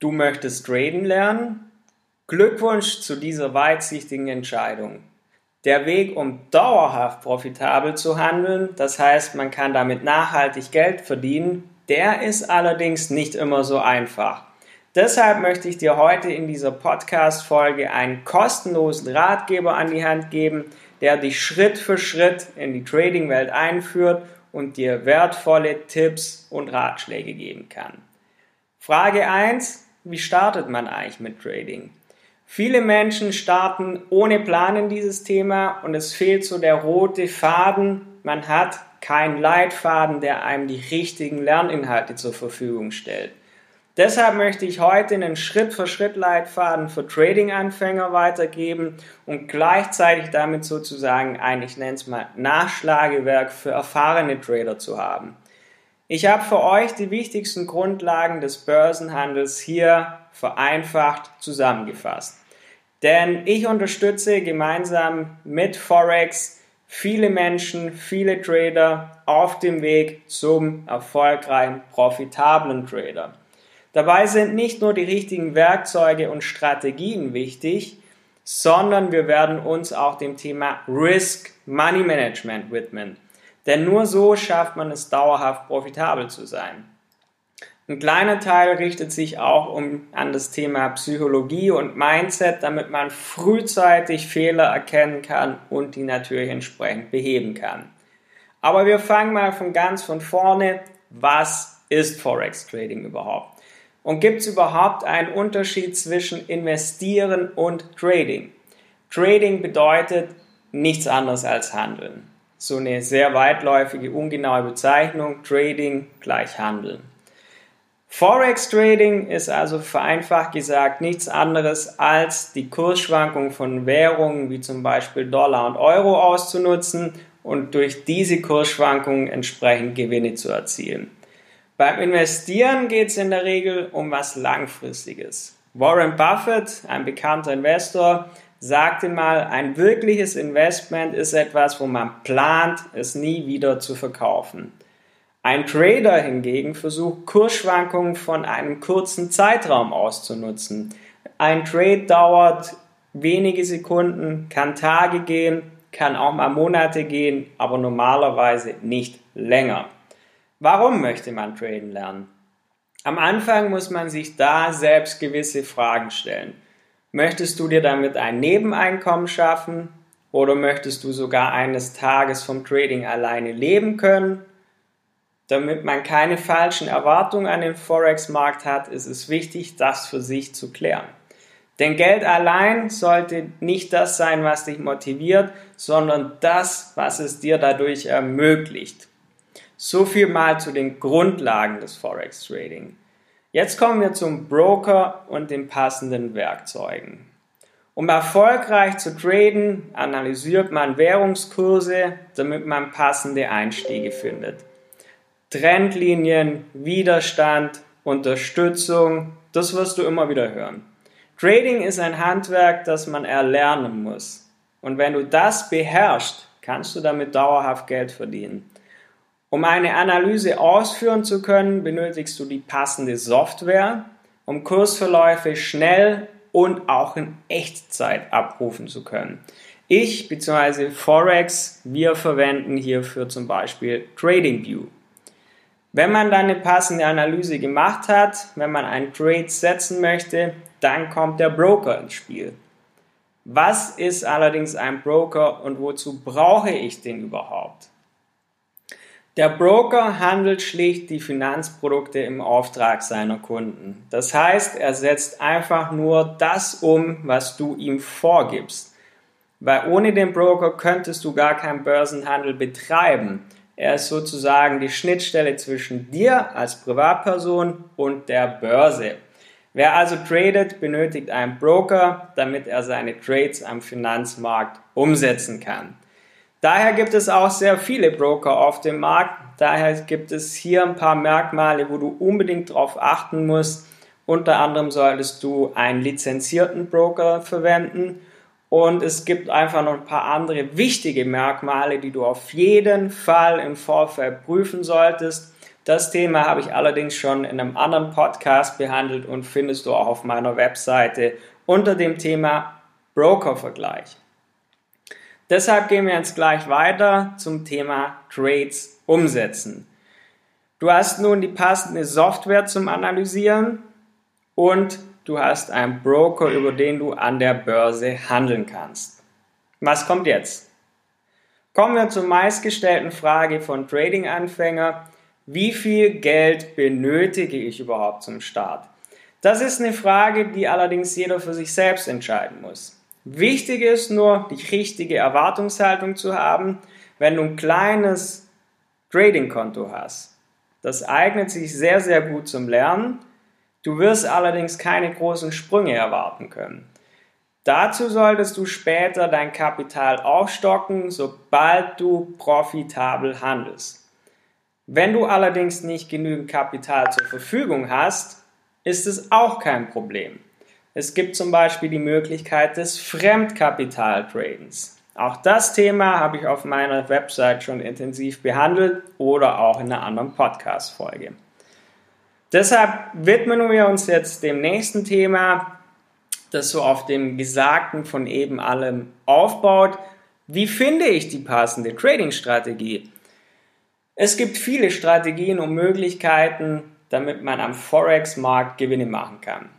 Du möchtest traden lernen? Glückwunsch zu dieser weitsichtigen Entscheidung. Der Weg, um dauerhaft profitabel zu handeln, das heißt, man kann damit nachhaltig Geld verdienen, der ist allerdings nicht immer so einfach. Deshalb möchte ich dir heute in dieser Podcast-Folge einen kostenlosen Ratgeber an die Hand geben, der dich Schritt für Schritt in die Trading-Welt einführt und dir wertvolle Tipps und Ratschläge geben kann. Frage 1 wie startet man eigentlich mit Trading? Viele Menschen starten ohne Plan in dieses Thema und es fehlt so der rote Faden. Man hat keinen Leitfaden, der einem die richtigen Lerninhalte zur Verfügung stellt. Deshalb möchte ich heute einen Schritt-für-Schritt-Leitfaden für Trading-Anfänger weitergeben und gleichzeitig damit sozusagen ein, ich nenne es mal, Nachschlagewerk für erfahrene Trader zu haben. Ich habe für euch die wichtigsten Grundlagen des Börsenhandels hier vereinfacht zusammengefasst. Denn ich unterstütze gemeinsam mit Forex viele Menschen, viele Trader auf dem Weg zum erfolgreichen, profitablen Trader. Dabei sind nicht nur die richtigen Werkzeuge und Strategien wichtig, sondern wir werden uns auch dem Thema Risk Money Management widmen. Denn nur so schafft man es dauerhaft profitabel zu sein. Ein kleiner Teil richtet sich auch um, an das Thema Psychologie und Mindset, damit man frühzeitig Fehler erkennen kann und die natürlich entsprechend beheben kann. Aber wir fangen mal von ganz von vorne. Was ist Forex Trading überhaupt? Und gibt es überhaupt einen Unterschied zwischen Investieren und Trading? Trading bedeutet nichts anderes als Handeln so eine sehr weitläufige, ungenaue Bezeichnung, Trading gleich Handeln. Forex Trading ist also vereinfacht gesagt nichts anderes als die Kursschwankung von Währungen wie zum Beispiel Dollar und Euro auszunutzen und durch diese Kursschwankungen entsprechend Gewinne zu erzielen. Beim Investieren geht es in der Regel um was Langfristiges. Warren Buffett, ein bekannter Investor, sagte mal, ein wirkliches Investment ist etwas, wo man plant, es nie wieder zu verkaufen. Ein Trader hingegen versucht Kursschwankungen von einem kurzen Zeitraum auszunutzen. Ein Trade dauert wenige Sekunden, kann Tage gehen, kann auch mal Monate gehen, aber normalerweise nicht länger. Warum möchte man traden lernen? Am Anfang muss man sich da selbst gewisse Fragen stellen. Möchtest du dir damit ein Nebeneinkommen schaffen oder möchtest du sogar eines Tages vom Trading alleine leben können? Damit man keine falschen Erwartungen an den Forex-Markt hat, ist es wichtig, das für sich zu klären. Denn Geld allein sollte nicht das sein, was dich motiviert, sondern das, was es dir dadurch ermöglicht. So viel mal zu den Grundlagen des Forex Trading. Jetzt kommen wir zum Broker und den passenden Werkzeugen. Um erfolgreich zu traden, analysiert man Währungskurse, damit man passende Einstiege findet. Trendlinien, Widerstand, Unterstützung, das wirst du immer wieder hören. Trading ist ein Handwerk, das man erlernen muss. Und wenn du das beherrschst, kannst du damit dauerhaft Geld verdienen. Um eine Analyse ausführen zu können, benötigst du die passende Software, um Kursverläufe schnell und auch in Echtzeit abrufen zu können. Ich bzw. Forex, wir verwenden hierfür zum Beispiel TradingView. Wenn man dann eine passende Analyse gemacht hat, wenn man einen Trade setzen möchte, dann kommt der Broker ins Spiel. Was ist allerdings ein Broker und wozu brauche ich den überhaupt? Der Broker handelt schlicht die Finanzprodukte im Auftrag seiner Kunden. Das heißt, er setzt einfach nur das um, was du ihm vorgibst. Weil ohne den Broker könntest du gar keinen Börsenhandel betreiben. Er ist sozusagen die Schnittstelle zwischen dir als Privatperson und der Börse. Wer also tradet, benötigt einen Broker, damit er seine Trades am Finanzmarkt umsetzen kann. Daher gibt es auch sehr viele Broker auf dem Markt. Daher gibt es hier ein paar Merkmale, wo du unbedingt darauf achten musst. Unter anderem solltest du einen lizenzierten Broker verwenden. Und es gibt einfach noch ein paar andere wichtige Merkmale, die du auf jeden Fall im Vorfeld prüfen solltest. Das Thema habe ich allerdings schon in einem anderen Podcast behandelt und findest du auch auf meiner Webseite unter dem Thema Broker-Vergleich. Deshalb gehen wir jetzt gleich weiter zum Thema Trades umsetzen. Du hast nun die passende Software zum Analysieren und du hast einen Broker, über den du an der Börse handeln kannst. Was kommt jetzt? Kommen wir zur meistgestellten Frage von Trading-Anfänger. Wie viel Geld benötige ich überhaupt zum Start? Das ist eine Frage, die allerdings jeder für sich selbst entscheiden muss. Wichtig ist nur, die richtige Erwartungshaltung zu haben, wenn du ein kleines Trading-Konto hast. Das eignet sich sehr, sehr gut zum Lernen. Du wirst allerdings keine großen Sprünge erwarten können. Dazu solltest du später dein Kapital aufstocken, sobald du profitabel handelst. Wenn du allerdings nicht genügend Kapital zur Verfügung hast, ist es auch kein Problem. Es gibt zum Beispiel die Möglichkeit des Fremdkapitaltradens. Auch das Thema habe ich auf meiner Website schon intensiv behandelt oder auch in einer anderen Podcast-Folge. Deshalb widmen wir uns jetzt dem nächsten Thema, das so auf dem Gesagten von eben allem aufbaut. Wie finde ich die passende Trading-Strategie? Es gibt viele Strategien und Möglichkeiten, damit man am Forex-Markt Gewinne machen kann.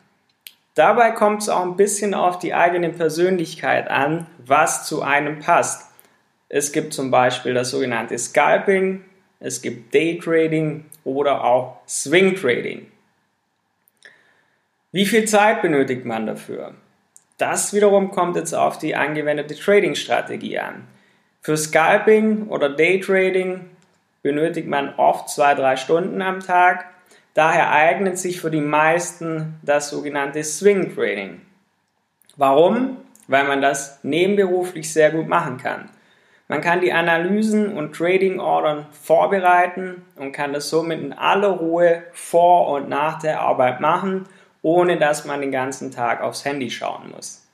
Dabei kommt es auch ein bisschen auf die eigene Persönlichkeit an, was zu einem passt. Es gibt zum Beispiel das sogenannte Scalping, es gibt Daytrading oder auch Swing Trading. Wie viel Zeit benötigt man dafür? Das wiederum kommt jetzt auf die angewendete Trading-Strategie an. Für Scalping oder Daytrading benötigt man oft zwei, drei Stunden am Tag. Daher eignet sich für die meisten das sogenannte Swing Trading. Warum? Weil man das nebenberuflich sehr gut machen kann. Man kann die Analysen und Trading-Ordern vorbereiten und kann das somit in aller Ruhe vor und nach der Arbeit machen ohne dass man den ganzen Tag aufs Handy schauen muss.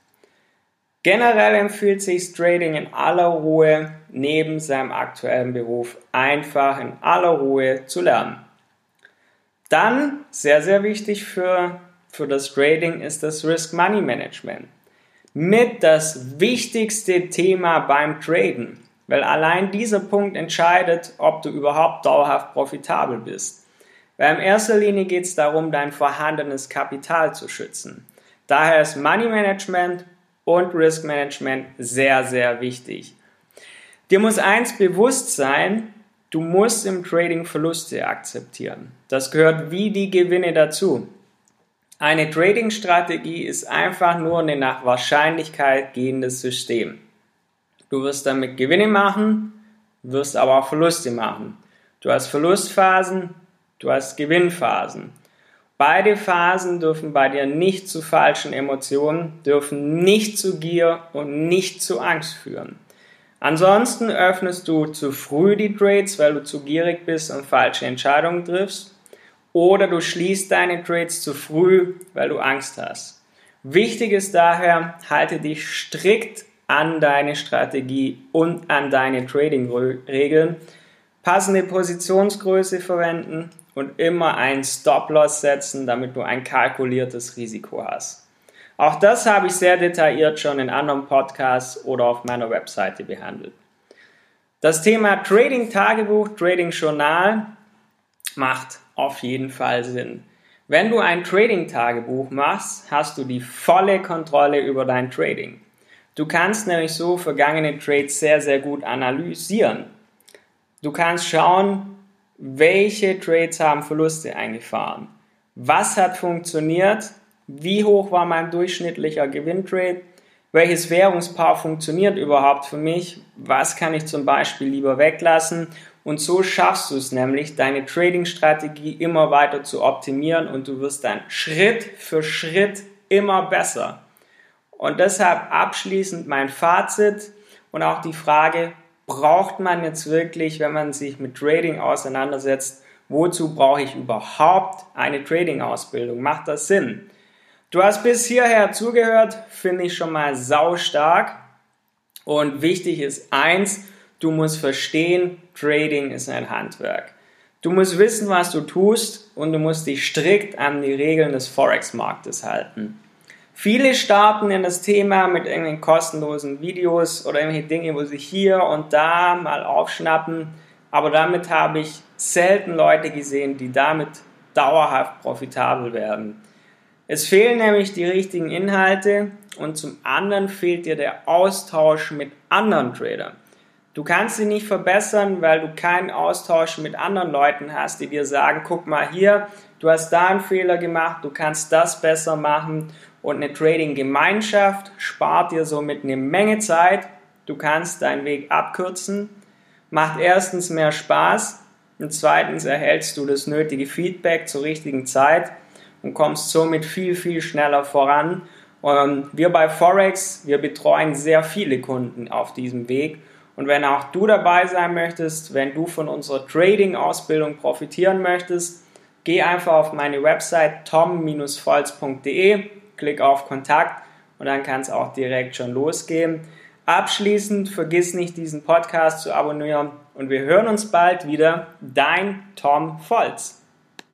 Generell empfiehlt sich Trading in aller Ruhe neben seinem aktuellen Beruf einfach in aller Ruhe zu lernen. Dann, sehr, sehr wichtig für, für das Trading, ist das Risk Money Management. Mit das wichtigste Thema beim Traden, weil allein dieser Punkt entscheidet, ob du überhaupt dauerhaft profitabel bist. Weil in erster Linie geht es darum, dein vorhandenes Kapital zu schützen. Daher ist Money Management und Risk Management sehr, sehr wichtig. Dir muss eins bewusst sein, du musst im Trading Verluste akzeptieren. Das gehört wie die Gewinne dazu. Eine Trading-Strategie ist einfach nur ein nach Wahrscheinlichkeit gehendes System. Du wirst damit Gewinne machen, wirst aber auch Verluste machen. Du hast Verlustphasen, Du hast Gewinnphasen. Beide Phasen dürfen bei dir nicht zu falschen Emotionen, dürfen nicht zu Gier und nicht zu Angst führen. Ansonsten öffnest du zu früh die Trades, weil du zu gierig bist und falsche Entscheidungen triffst. Oder du schließt deine Trades zu früh, weil du Angst hast. Wichtig ist daher, halte dich strikt an deine Strategie und an deine Trading-Regeln. Passende Positionsgröße verwenden, und immer einen Stop-Loss setzen, damit du ein kalkuliertes Risiko hast. Auch das habe ich sehr detailliert schon in anderen Podcasts oder auf meiner Webseite behandelt. Das Thema Trading Tagebuch, Trading Journal macht auf jeden Fall Sinn. Wenn du ein Trading Tagebuch machst, hast du die volle Kontrolle über dein Trading. Du kannst nämlich so vergangene Trades sehr, sehr gut analysieren. Du kannst schauen, welche Trades haben Verluste eingefahren, was hat funktioniert, wie hoch war mein durchschnittlicher Gewinntrade, welches Währungspaar funktioniert überhaupt für mich, was kann ich zum Beispiel lieber weglassen und so schaffst du es nämlich, deine Trading-Strategie immer weiter zu optimieren und du wirst dann Schritt für Schritt immer besser. Und deshalb abschließend mein Fazit und auch die Frage, braucht man jetzt wirklich, wenn man sich mit Trading auseinandersetzt, wozu brauche ich überhaupt eine Trading-Ausbildung? Macht das Sinn? Du hast bis hierher zugehört, finde ich schon mal sau stark. Und wichtig ist eins, du musst verstehen, Trading ist ein Handwerk. Du musst wissen, was du tust und du musst dich strikt an die Regeln des Forex-Marktes halten. Viele starten in das Thema mit irgendwelchen kostenlosen Videos oder irgendwelche Dinge, wo sie hier und da mal aufschnappen, aber damit habe ich selten Leute gesehen, die damit dauerhaft profitabel werden. Es fehlen nämlich die richtigen Inhalte und zum anderen fehlt dir der Austausch mit anderen Tradern. Du kannst sie nicht verbessern, weil du keinen Austausch mit anderen Leuten hast, die dir sagen, guck mal hier, du hast da einen Fehler gemacht, du kannst das besser machen und eine Trading-Gemeinschaft spart dir somit eine Menge Zeit. Du kannst deinen Weg abkürzen, macht erstens mehr Spaß und zweitens erhältst du das nötige Feedback zur richtigen Zeit und kommst somit viel, viel schneller voran. Und wir bei Forex, wir betreuen sehr viele Kunden auf diesem Weg. Und wenn auch du dabei sein möchtest, wenn du von unserer Trading-Ausbildung profitieren möchtest, geh einfach auf meine Website tom-volz.de, klick auf Kontakt und dann kann es auch direkt schon losgehen. Abschließend vergiss nicht, diesen Podcast zu abonnieren und wir hören uns bald wieder. Dein Tom Volz.